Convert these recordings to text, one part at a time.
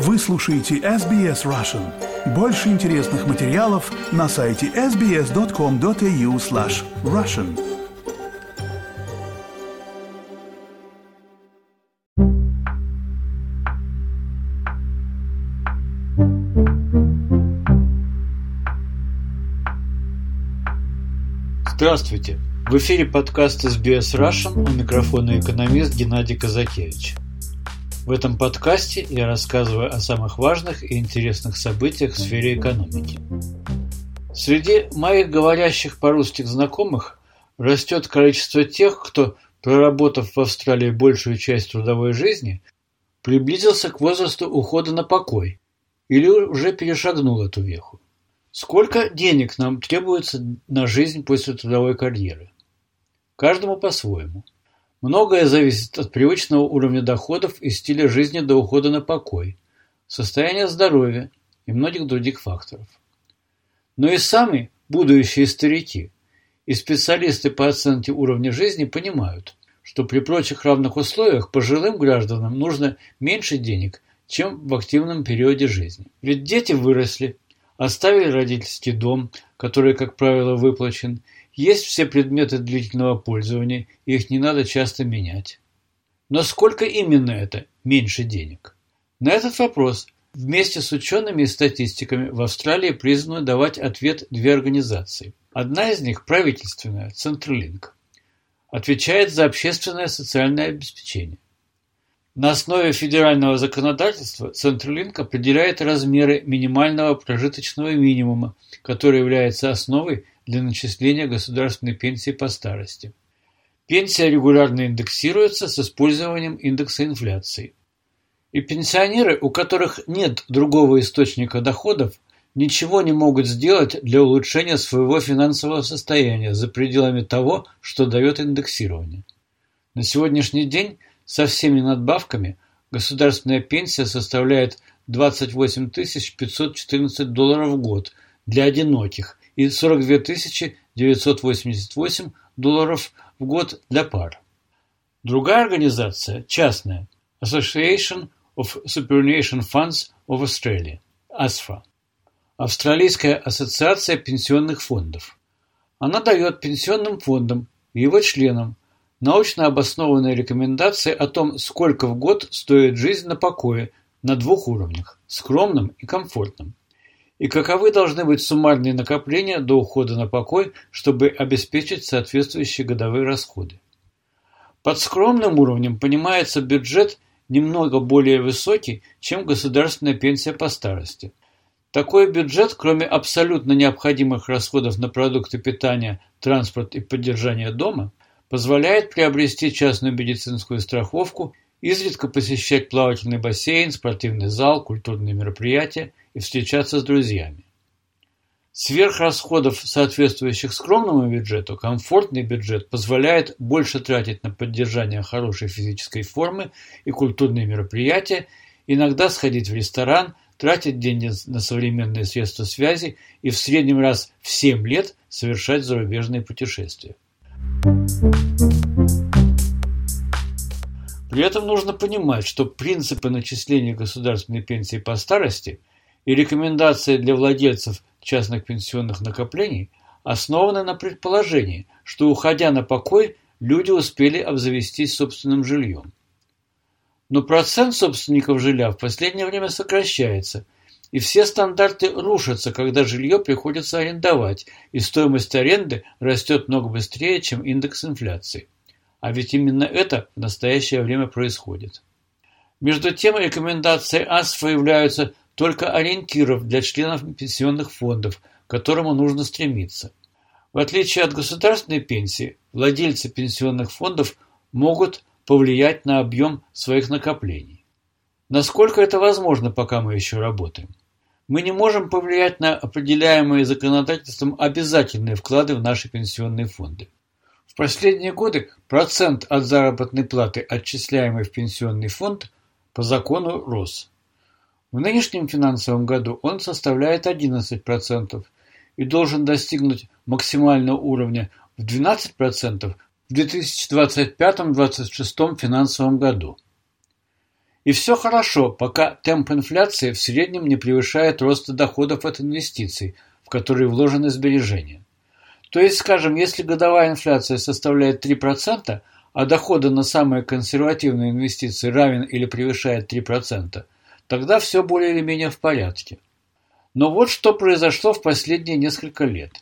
Вы слушаете SBS Russian. Больше интересных материалов на сайте sbs.com.au slash russian. Здравствуйте! В эфире подкаст SBS Russian у микрофона экономист Геннадий Казакевич. В этом подкасте я рассказываю о самых важных и интересных событиях в сфере экономики. Среди моих говорящих по-русски знакомых растет количество тех, кто, проработав в Австралии большую часть трудовой жизни, приблизился к возрасту ухода на покой или уже перешагнул эту веху. Сколько денег нам требуется на жизнь после трудовой карьеры? Каждому по-своему. Многое зависит от привычного уровня доходов и стиля жизни до ухода на покой, состояния здоровья и многих других факторов. Но и сами будущие старики и специалисты по оценке уровня жизни понимают, что при прочих равных условиях пожилым гражданам нужно меньше денег, чем в активном периоде жизни. Ведь дети выросли, оставили родительский дом, который, как правило, выплачен, есть все предметы длительного пользования, их не надо часто менять. Но сколько именно это меньше денег? На этот вопрос вместе с учеными и статистиками в Австралии призваны давать ответ две организации. Одна из них, правительственная, Централинк, отвечает за общественное социальное обеспечение. На основе федерального законодательства Централинк определяет размеры минимального прожиточного минимума, который является основой для начисления государственной пенсии по старости. Пенсия регулярно индексируется с использованием индекса инфляции. И пенсионеры, у которых нет другого источника доходов, ничего не могут сделать для улучшения своего финансового состояния за пределами того, что дает индексирование. На сегодняшний день со всеми надбавками государственная пенсия составляет 28 514 долларов в год для одиноких и 42 988 долларов в год для пар. Другая организация, частная, Association of Superannuation Funds of Australia, ASFA, Австралийская ассоциация пенсионных фондов. Она дает пенсионным фондам и его членам научно обоснованные рекомендации о том, сколько в год стоит жизнь на покое на двух уровнях – скромном и комфортном и каковы должны быть суммарные накопления до ухода на покой, чтобы обеспечить соответствующие годовые расходы. Под скромным уровнем понимается бюджет немного более высокий, чем государственная пенсия по старости. Такой бюджет, кроме абсолютно необходимых расходов на продукты питания, транспорт и поддержание дома, позволяет приобрести частную медицинскую страховку, изредка посещать плавательный бассейн, спортивный зал, культурные мероприятия и встречаться с друзьями. Сверх расходов, соответствующих скромному бюджету, комфортный бюджет позволяет больше тратить на поддержание хорошей физической формы и культурные мероприятия, иногда сходить в ресторан, тратить деньги на современные средства связи и в среднем раз в 7 лет совершать зарубежные путешествия. При этом нужно понимать, что принципы начисления государственной пенсии по старости и рекомендации для владельцев частных пенсионных накоплений основаны на предположении, что, уходя на покой, люди успели обзавестись собственным жильем. Но процент собственников жилья в последнее время сокращается, и все стандарты рушатся, когда жилье приходится арендовать, и стоимость аренды растет много быстрее, чем индекс инфляции. А ведь именно это в настоящее время происходит. Между тем, рекомендации АСФА являются только ориентиров для членов пенсионных фондов, к которому нужно стремиться. В отличие от государственной пенсии, владельцы пенсионных фондов могут повлиять на объем своих накоплений. Насколько это возможно, пока мы еще работаем? Мы не можем повлиять на определяемые законодательством обязательные вклады в наши пенсионные фонды. В последние годы процент от заработной платы, отчисляемый в пенсионный фонд, по закону рос. В нынешнем финансовом году он составляет 11% и должен достигнуть максимального уровня в 12% в 2025-2026 финансовом году. И все хорошо, пока темп инфляции в среднем не превышает роста доходов от инвестиций, в которые вложены сбережения. То есть, скажем, если годовая инфляция составляет 3%, а доходы на самые консервативные инвестиции равен или превышает 3%, тогда все более или менее в порядке. Но вот что произошло в последние несколько лет.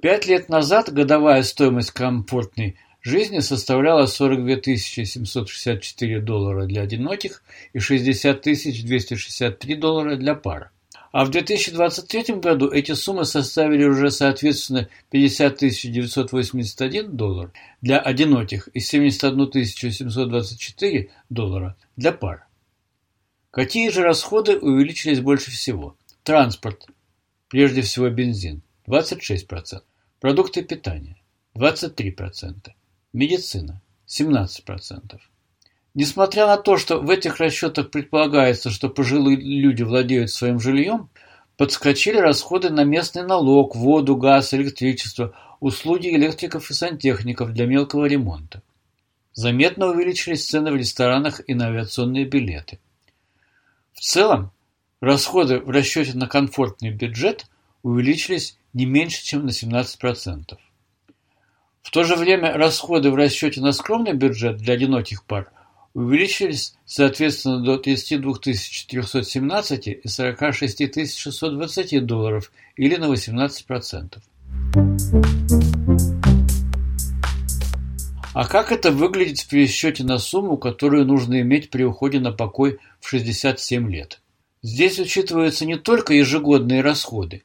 Пять лет назад годовая стоимость комфортной жизни составляла 42 764 доллара для одиноких и 60 263 доллара для пар. А в 2023 году эти суммы составили уже соответственно 50 981 доллар для одиноких и 71 724 доллара для пар. Какие же расходы увеличились больше всего? Транспорт, прежде всего бензин, 26%, продукты питания, 23%, медицина, 17%. Несмотря на то, что в этих расчетах предполагается, что пожилые люди владеют своим жильем, подскочили расходы на местный налог, воду, газ, электричество, услуги электриков и сантехников для мелкого ремонта. Заметно увеличились цены в ресторанах и на авиационные билеты. В целом, расходы в расчете на комфортный бюджет увеличились не меньше, чем на 17%. В то же время расходы в расчете на скромный бюджет для одиноких пар увеличились соответственно до 32 417 и 46 620 долларов или на 18%. А как это выглядит в пересчете на сумму, которую нужно иметь при уходе на покой в 67 лет? Здесь учитываются не только ежегодные расходы,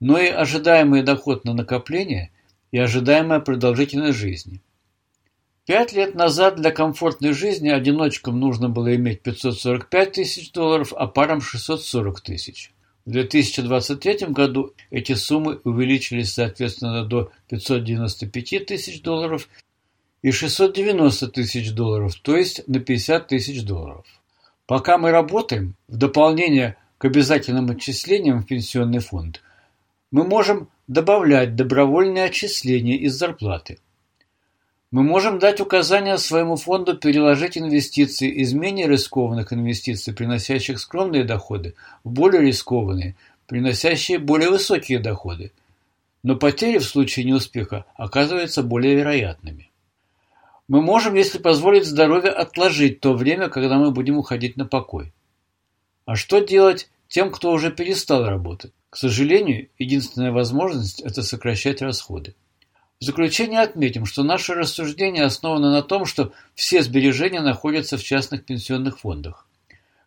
но и ожидаемый доход на накопление и ожидаемая продолжительность жизни. Пять лет назад для комфортной жизни одиночкам нужно было иметь 545 тысяч долларов, а парам 640 тысяч. В 2023 году эти суммы увеличились соответственно до 595 тысяч долларов и 690 тысяч долларов, то есть на 50 тысяч долларов. Пока мы работаем, в дополнение к обязательным отчислениям в пенсионный фонд, мы можем добавлять добровольные отчисления из зарплаты. Мы можем дать указания своему фонду переложить инвестиции из менее рискованных инвестиций, приносящих скромные доходы, в более рискованные, приносящие более высокие доходы. Но потери в случае неуспеха оказываются более вероятными. Мы можем, если позволит здоровье, отложить то время, когда мы будем уходить на покой. А что делать тем, кто уже перестал работать? К сожалению, единственная возможность – это сокращать расходы. В заключение отметим, что наше рассуждение основано на том, что все сбережения находятся в частных пенсионных фондах.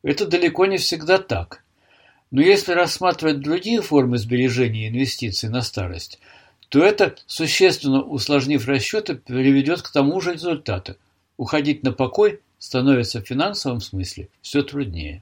Это далеко не всегда так. Но если рассматривать другие формы сбережений и инвестиций на старость – то это, существенно усложнив расчеты, приведет к тому же результату. Уходить на покой становится в финансовом смысле все труднее.